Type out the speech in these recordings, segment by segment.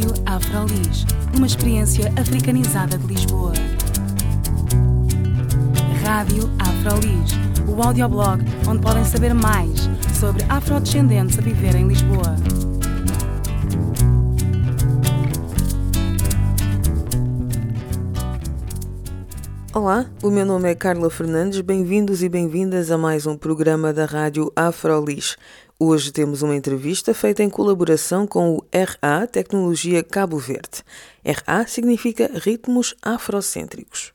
Rádio Afrolis, uma experiência africanizada de Lisboa. Rádio Afrolis, o audioblog onde podem saber mais sobre afrodescendentes a viver em Lisboa. Olá, o meu nome é Carla Fernandes, bem-vindos e bem-vindas a mais um programa da Rádio Afrolis. Hoje temos uma entrevista feita em colaboração com o RA Tecnologia Cabo Verde. RA significa Ritmos Afrocêntricos.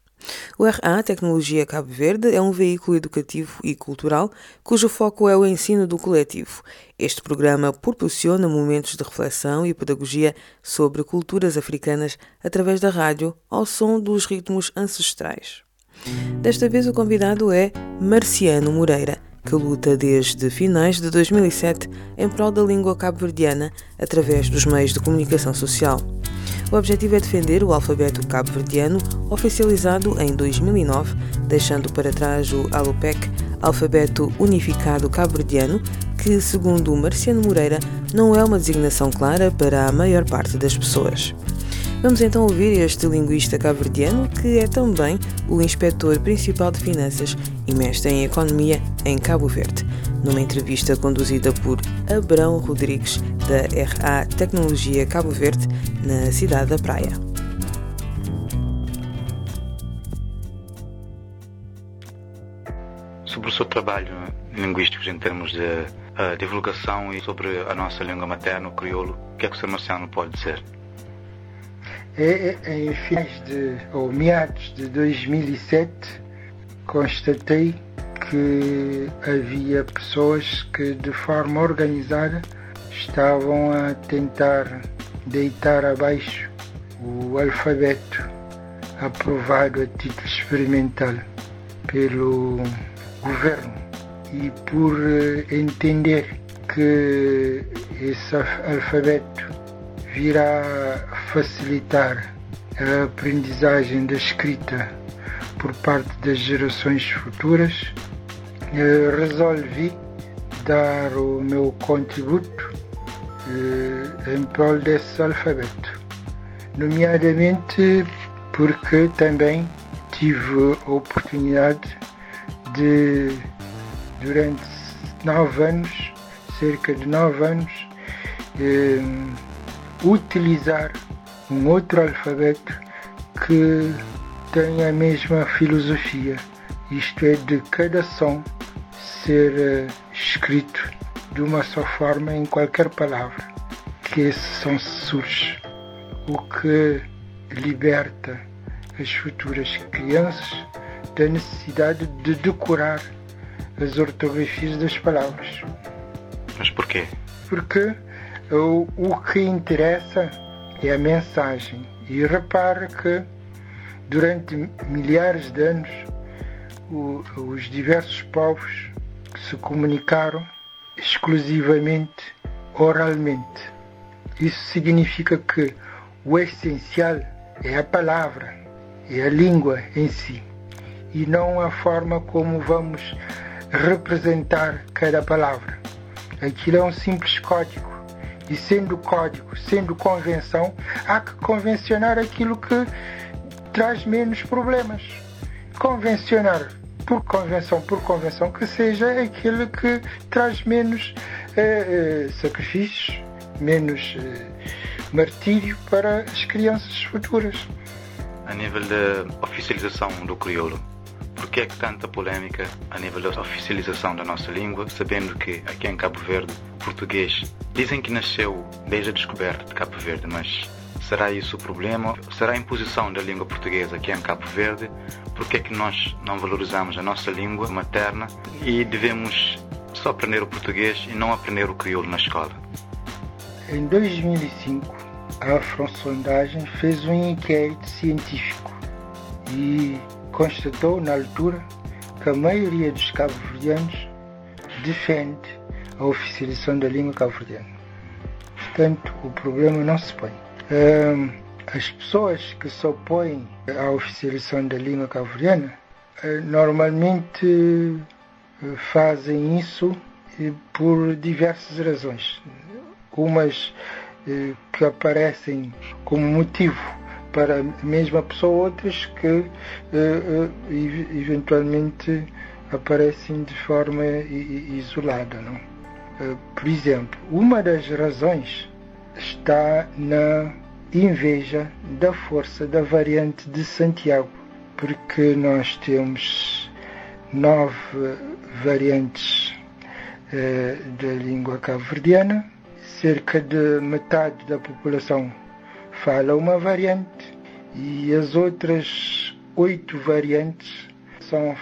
O RA Tecnologia Cabo Verde é um veículo educativo e cultural cujo foco é o ensino do coletivo. Este programa proporciona momentos de reflexão e pedagogia sobre culturas africanas através da rádio ao som dos ritmos ancestrais. Desta vez o convidado é Marciano Moreira que luta desde finais de 2007 em prol da língua cabo-verdiana através dos meios de comunicação social. O objetivo é defender o alfabeto cabo-verdiano, oficializado em 2009, deixando para trás o ALUPEC, Alfabeto Unificado Cabo-Verdiano, que, segundo Marciano Moreira, não é uma designação clara para a maior parte das pessoas. Vamos então ouvir este linguista cabo-verdiano, que é também o inspetor principal de finanças e mestre em economia em Cabo Verde, numa entrevista conduzida por Abrão Rodrigues, da RA Tecnologia Cabo Verde, na cidade da Praia. Sobre o seu trabalho linguístico em termos de uh, divulgação e sobre a nossa língua materna, o crioulo, o que é que o Sr. Marciano pode dizer? É, é, em finais de, ou meados de 2007, constatei que havia pessoas que de forma organizada estavam a tentar deitar abaixo o alfabeto aprovado a título experimental pelo governo. E por eh, entender que esse alfabeto virá facilitar a aprendizagem da escrita por parte das gerações futuras, eh, resolvi dar o meu contributo eh, em prol desse alfabeto, nomeadamente porque também tive a oportunidade de, durante nove anos, cerca de nove anos, eh, utilizar um outro alfabeto que tem a mesma filosofia, isto é, de cada som ser uh, escrito de uma só forma em qualquer palavra que esse som surge, o que liberta as futuras crianças da necessidade de decorar as ortografias das palavras. Mas porquê? Porque o, o que interessa é a mensagem. E repare que durante milhares de anos o, os diversos povos se comunicaram exclusivamente oralmente. Isso significa que o essencial é a palavra, é a língua em si, e não a forma como vamos representar cada palavra. Aquilo é um simples código e sendo código, sendo convenção, há que convencionar aquilo que traz menos problemas. Convencionar por convenção, por convenção, que seja aquilo que traz menos eh, eh, sacrifícios, menos eh, martírio para as crianças futuras. A nível da oficialização do crioulo, por que é que tanta polêmica a nível da oficialização da nossa língua, sabendo que aqui em Cabo Verde, português dizem que nasceu desde a descoberta de Cabo Verde, mas será isso o problema? Será a imposição da língua portuguesa aqui em Cabo Verde? Por que é que nós não valorizamos a nossa língua materna e devemos só aprender o português e não aprender o crioulo na escola? Em 2005, a Afrosondagem fez um inquérito científico e constatou na altura que a maioria dos cabo-verdianos defende a oficialização da língua cabo-verdiana. Portanto, o problema não se põe. as pessoas que se opõem à oficialização da língua cabo-verdiana eh, normalmente eh, fazem isso por diversas razões. Umas eh, que aparecem como motivo para a mesma pessoa, outras que eh, eh, eventualmente aparecem de forma isolada. Não? Por exemplo, uma das razões está na inveja da força da variante de Santiago, porque nós temos nove variantes eh, da língua cabo-verdiana, cerca de metade da população fala uma variante e as outras oito variantes são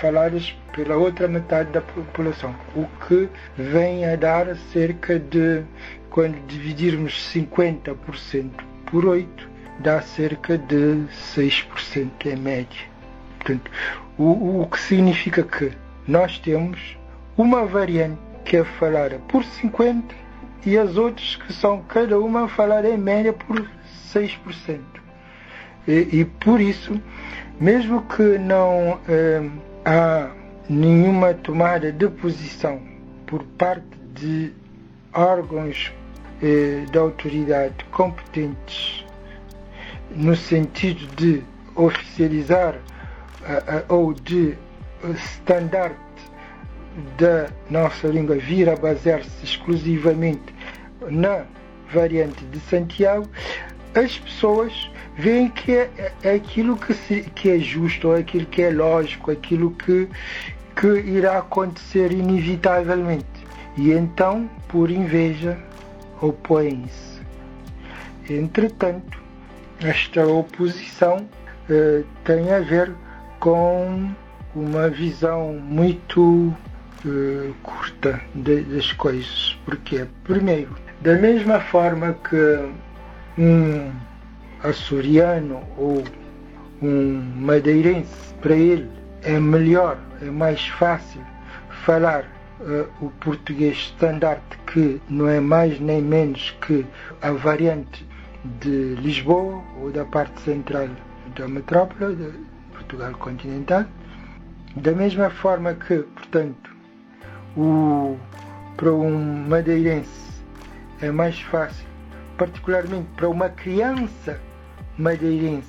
faladas pela outra metade da população, o que vem a dar cerca de, quando dividirmos 50% por 8, dá cerca de 6% em média. Portanto, o, o que significa que nós temos uma variante que é falada por 50 e as outras que são cada uma falada em média por 6%. E, e por isso, mesmo que não eh, há nenhuma tomada de posição por parte de órgãos eh, da autoridade competentes no sentido de oficializar uh, uh, ou de standard da nossa língua vir a basear-se exclusivamente na variante de Santiago, as pessoas veem que é, é aquilo que, se, que é justo, aquilo que é lógico, aquilo que, que irá acontecer inevitavelmente. E então, por inveja, opõem-se. Entretanto, esta oposição eh, tem a ver com uma visão muito eh, curta de, das coisas. Porque, primeiro, da mesma forma que um açoriano ou um madeirense, para ele é melhor, é mais fácil falar uh, o português standard, que não é mais nem menos que a variante de Lisboa ou da parte central da metrópole de Portugal continental. Da mesma forma que, portanto, o, para um madeirense é mais fácil, particularmente para uma criança madeirense,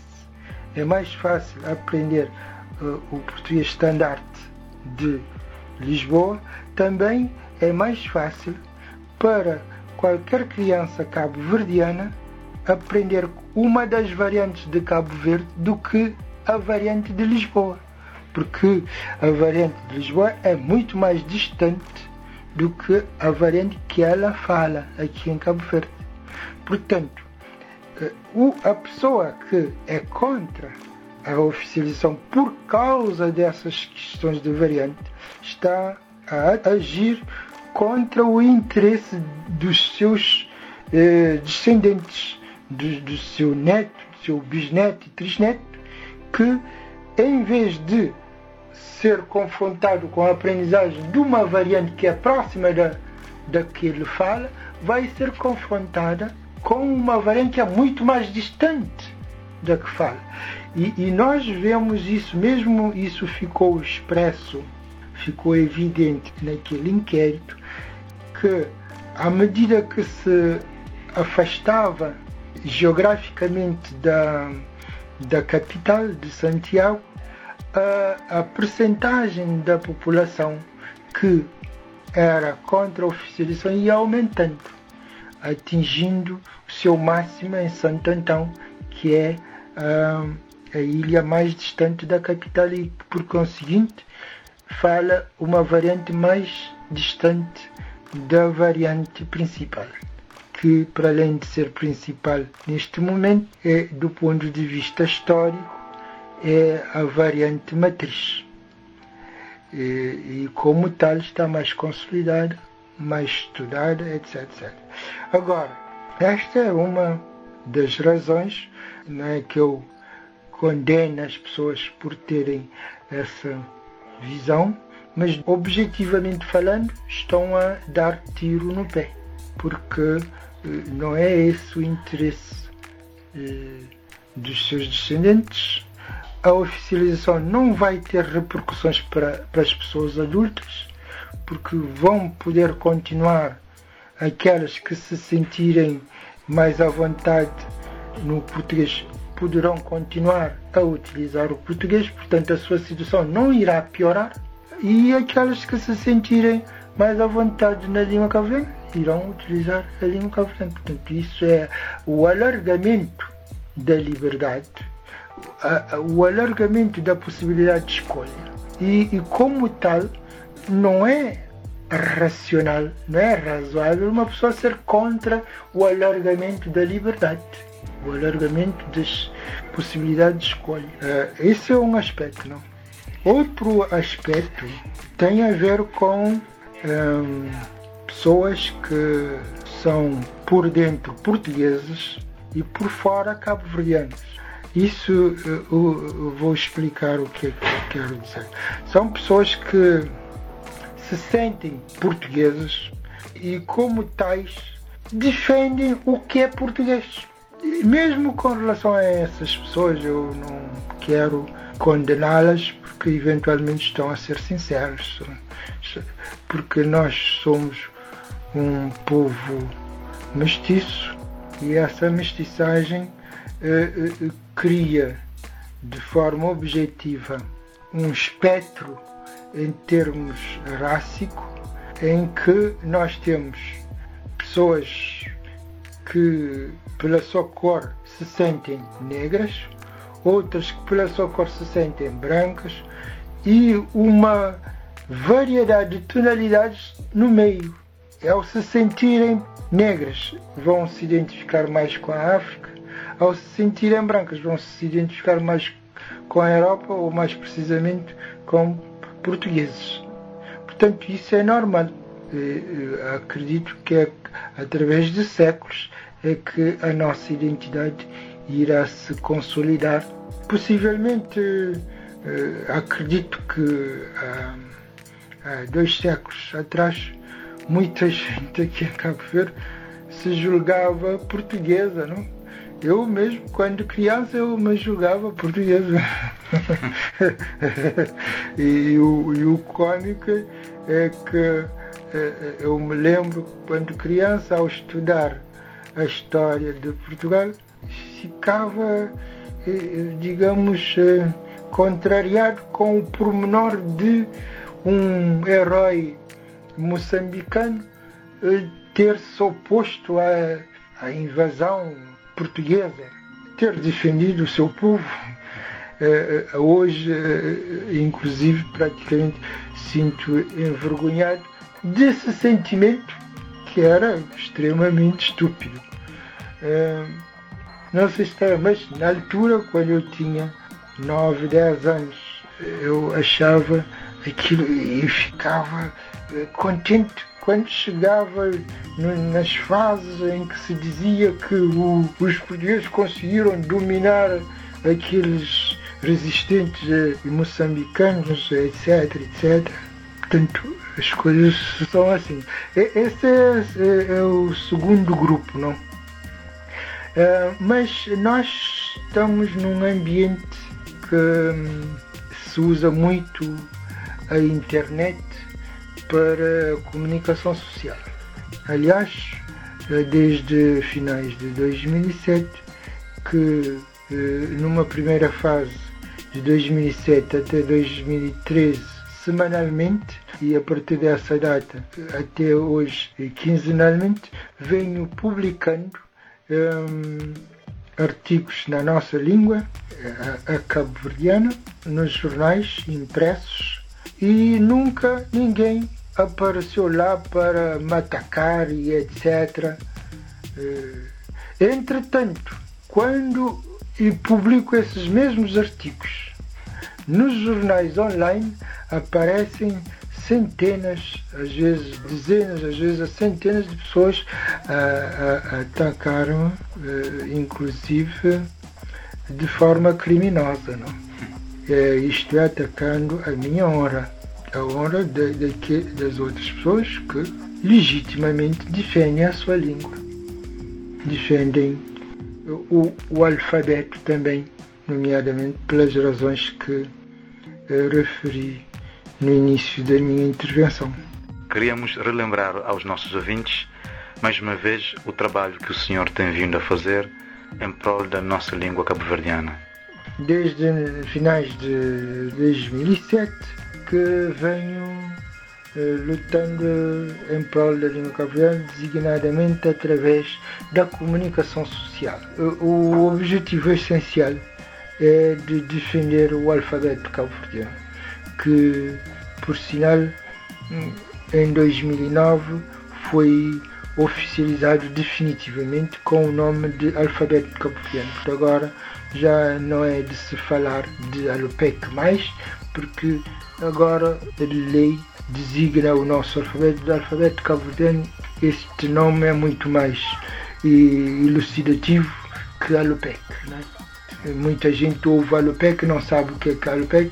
é mais fácil aprender uh, o português standard de Lisboa, também é mais fácil para qualquer criança cabo-verdiana aprender uma das variantes de Cabo Verde do que a variante de Lisboa. Porque a variante de Lisboa é muito mais distante do que a variante que ela fala aqui em Cabo Verde. Portanto, eh, a pessoa que é contra a oficialização por causa dessas questões de variante está a agir contra o interesse dos seus eh, descendentes, do, do, seu neto, do seu bisneto e trisneto, que em vez de ser confrontado com a aprendizagem de uma variante que é próxima da, da que ele fala, vai ser confrontada com uma variante muito mais distante da que fala. E, e nós vemos isso, mesmo isso ficou expresso, ficou evidente naquele inquérito, que à medida que se afastava geograficamente da, da capital de Santiago, a, a percentagem da população que era contra a oficialização ia aumentando, atingindo o seu máximo em Santo Antão, que é uh, a ilha mais distante da capital e, por conseguinte, fala uma variante mais distante da variante principal, que, para além de ser principal neste momento, é, do ponto de vista histórico, é a variante matriz. E, e como tal está mais consolidada, mais estudada, etc, etc. Agora, esta é uma das razões não é, que eu condeno as pessoas por terem essa visão, mas objetivamente falando, estão a dar tiro no pé, porque eh, não é esse o interesse eh, dos seus descendentes, a oficialização não vai ter repercussões para, para as pessoas adultas, porque vão poder continuar aquelas que se sentirem mais à vontade no português poderão continuar a utilizar o português, portanto a sua situação não irá piorar. E aquelas que se sentirem mais à vontade na língua cabo irão utilizar a língua cabo Portanto, isso é o alargamento da liberdade, o alargamento da possibilidade de escolha. E, e como tal, não é racional, não é razoável uma pessoa ser contra o alargamento da liberdade, o alargamento das possibilidades de escolha. Uh, esse é um aspecto, não? Outro aspecto tem a ver com um, pessoas que são por dentro portugueses e por fora cabo-verdianos. Isso uh, uh, vou explicar o que é que eu quero dizer. São pessoas que se sentem portugueses e, como tais, defendem o que é português. E mesmo com relação a essas pessoas, eu não quero condená-las porque eventualmente estão a ser sinceros. Porque nós somos um povo mestiço e essa mestiçagem eh, eh, cria de forma objetiva um espectro em termos rássico, em que nós temos pessoas que pela sua cor se sentem negras, outras que pela sua cor se sentem brancas e uma variedade de tonalidades no meio. Ao se sentirem negras, vão se identificar mais com a África, ao se sentirem brancas, vão se identificar mais com a Europa ou mais precisamente com portugueses. Portanto, isso é normal. Eu acredito que é através de séculos é que a nossa identidade irá se consolidar. Possivelmente, eh, acredito que há dois séculos atrás, muita gente aqui em Cabo Verde se julgava portuguesa, não? Eu mesmo, quando criança, eu me julgava portuguesa. e, o, e o cômico é que é, eu me lembro, quando criança, ao estudar a história de Portugal, ficava, eh, digamos, eh, contrariado com o pormenor de um herói moçambicano eh, ter se oposto à, à invasão portuguesa, ter defendido o seu povo. Hoje, inclusive, praticamente sinto envergonhado desse sentimento que era extremamente estúpido. Não sei se está, mas na altura, quando eu tinha 9, 10 anos, eu achava aquilo e ficava contente quando chegava nas fases em que se dizia que o, os portugueses conseguiram dominar aqueles resistentes eh, moçambicanos, etc, etc. Portanto, as coisas são assim. Esse é, é, é o segundo grupo, não? É, mas nós estamos num ambiente que hum, se usa muito a internet para a comunicação social. Aliás, desde finais de 2007, que eh, numa primeira fase de 2007 até 2013 semanalmente e a partir dessa data até hoje quinzenalmente venho publicando um, artigos na nossa língua, a, a cabo-verdiana, nos jornais impressos e nunca ninguém apareceu lá para me atacar e etc. Eh, entretanto, quando publico esses mesmos artigos nos jornais online, aparecem centenas, às vezes dezenas, às vezes centenas de pessoas a, a, a atacaram, eh, inclusive de forma criminosa, não? É, isto é, atacando a minha honra, a honra de, de que, das outras pessoas que legitimamente defendem a sua língua, defendem o, o alfabeto também, nomeadamente pelas razões que eh, referi no início da minha intervenção. Queríamos relembrar aos nossos ouvintes mais uma vez o trabalho que o senhor tem vindo a fazer em prol da nossa língua cabo-verdiana. Desde finais de 2007 que venho eh, lutando em prol da língua cabo-verdiana, designadamente através da comunicação social. O objetivo essencial é de defender o alfabeto cabo-verdiano, que, por sinal, em 2009 foi oficializado definitivamente com o nome de alfabeto cabo-verdiano. Agora já não é de se falar de Alopec mais, porque agora a lei designa o nosso alfabeto de alfabeto cabo-verdiano. Este nome é muito mais elucidativo que Alopec. Né? Muita gente ouve Alopec não sabe o que é Alopec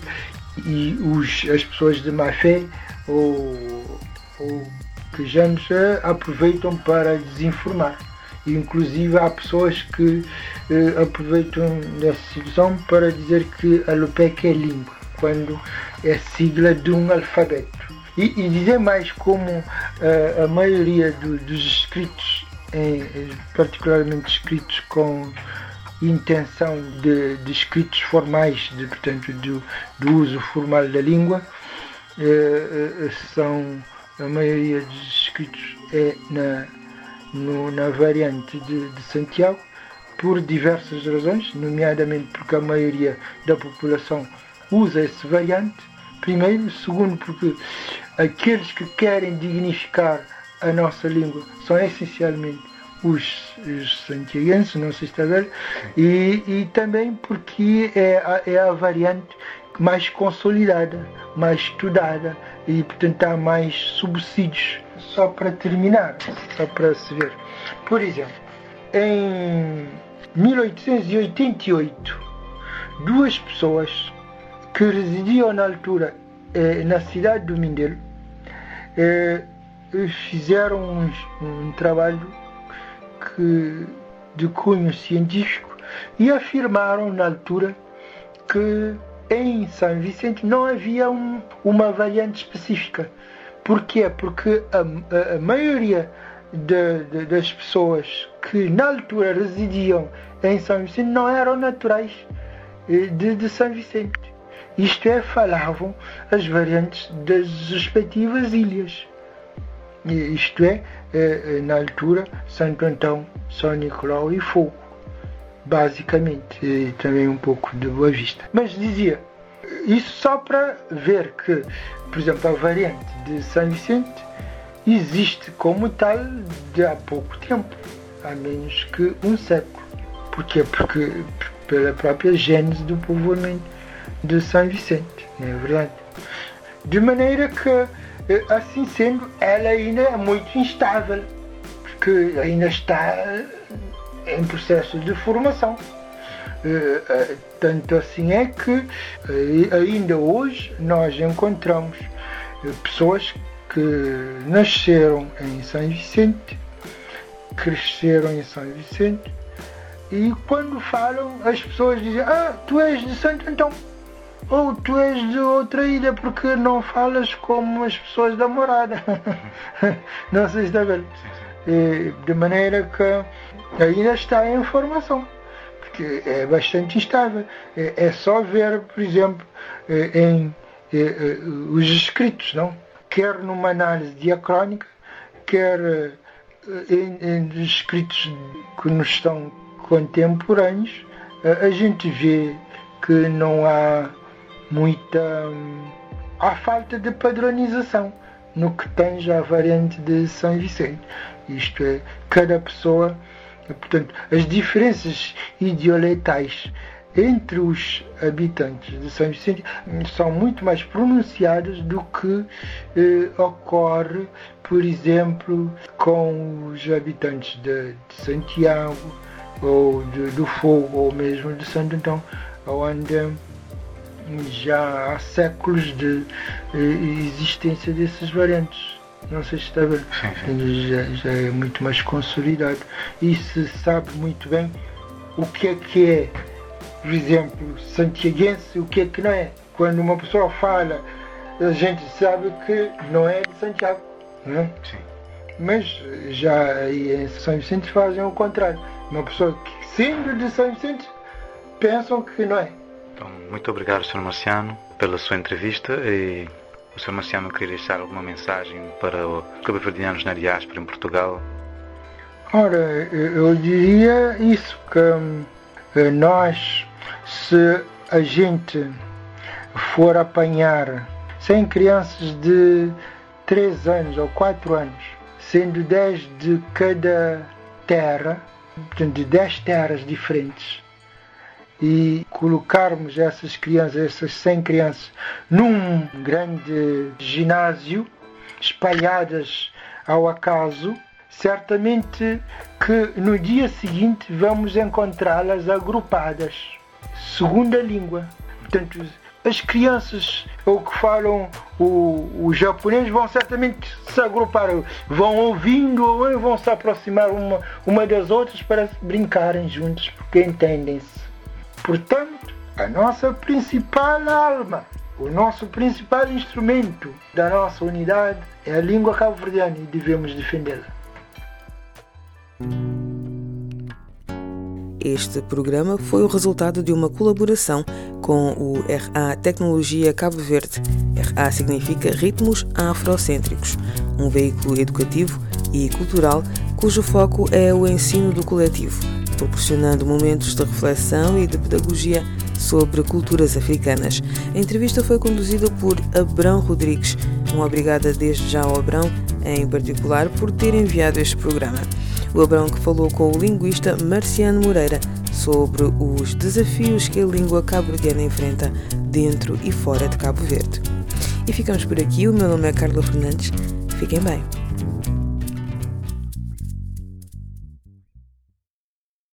e os, as pessoas de má fé ou, ou quejanos aproveitam para desinformar. Inclusive há pessoas que eh, aproveitam dessa situação para dizer que a Lupec é língua, quando é sigla de um alfabeto. E, e dizer mais como eh, a maioria do, dos escritos, eh, particularmente escritos com intenção de, de escritos formais, de, portanto, do, do uso formal da língua, eh, são a maioria dos escritos é na, no, na variante de, de, Santiago, por diversas razões, nomeadamente porque a maioria da população usa esse variante. Primeiro, segundo, porque aqueles que querem dignificar a nossa língua são essencialmente os, os santiaguenses, não se está a ver, e, e também porque é a, é a variante mais consolidada, mais estudada e, portanto, há mais subsídios. Só para terminar, só para se ver. Por exemplo, em 1888, duas pessoas que residiam na altura eh, na cidade do Mindelo eh, fizeram um, um trabalho que, de cunho científico e afirmaram na altura que em São Vicente não havia um, uma variante específica. Porquê? Porque a, a, maioria de, de, das pessoas que na altura residiam em São Vicente não eram naturais eh, de, de São Vicente. Isto é, falavam as variantes das respectivas ilhas. Isto é, eh, na altura, Santo Antão, São Nicolau e Fogo basicamente, e também um pouco de Boa Vista. Mas dizia, isso só para ver que, por exemplo, a variante de São Vicente existe como tal de há pouco tempo, há menos que um século. Porquê? Porque pela própria gênese do povoamento de São Vicente, não é verdade? De maneira que, eh, assim sendo, ela ainda é muito instável, porque ainda está em processo de formação. Eh, eh, tanto assim é que eh, ainda hoje nós encontramos pessoas que nasceram em São Vicente, cresceram em São Vicente e quando falam as pessoas dizem ah, tu és de Santo Antão ou tu és de outra ilha porque não falas como as pessoas da morada. não sei se está vendo. De maneira que ainda está em formação, porque é bastante instável. É, é só ver, por exemplo, eh, em, em, eh, os escritos, não? quer numa análise diacrónica, quer em, em escritos que nos estão contemporâneos, a gente vê que não há muita. há falta de padronização no que já a variante de São Vicente. Isto é, cada pessoa Portanto, as diferenças idioletais entre os habitantes de São Vicente são muito mais pronunciadas do que eh, ocorre, por exemplo, com os habitantes de, de Santiago ou de, do Fogo ou mesmo de Santo Antão, onde já há séculos de eh, existência dessas variantes não sei se está já, já é muito mais consolidado e se sabe muito bem o que é que é, por exemplo, santiaguense, o que é que não é. Quando uma pessoa fala, a gente sabe que não é de Santiago. Não é? Sim. mas já em São Vicente fazem o contrário. Uma pessoa que, sendo de São Vicente, pensam que não é. Então, muito obrigado, Sr. Marciano, pela sua entrevista e o Sr. Marciano queria deixar alguma mensagem para os cabo-verdianos na diáspora em Portugal? Ora, eu diria isso, que eh, nós, se a gente for apanhar 100 crianças de 3 anos ou 4 anos, sendo 10 de cada terra, de 10 terras diferentes, e colocarmos essas crianças, essas 100 crianças, num grande ginásio, espalhadas ao acaso, certamente que no dia seguinte vamos encontrá-las agrupadas, segundo a língua. Portanto, as crianças ou que falam o, o japonês vão certamente se agrupar, vão ouvindo ou vão se aproximar uma, uma das outras para brincarem juntos, porque entendem-se. Portanto, a nossa principal alma, o nosso principal instrumento da nossa unidade é a língua cabo-verdiana e devemos defendê-la. Este programa foi o resultado de uma colaboração com o RA Tecnologia Cabo Verde. RA significa Ritmos Afrocêntricos, um veículo educativo e cultural cujo foco é o ensino do coletivo, proporcionando momentos de reflexão e de pedagogia sobre culturas africanas. A entrevista foi conduzida por Abrão Rodrigues. Uma obrigada desde já ao Abrão, em particular, por ter enviado este programa. O Abrão que falou com o linguista Marciano Moreira sobre os desafios que a língua cabo-verdiana enfrenta dentro e fora de Cabo Verde. E ficamos por aqui. O meu nome é Carla Fernandes. Fiquem bem.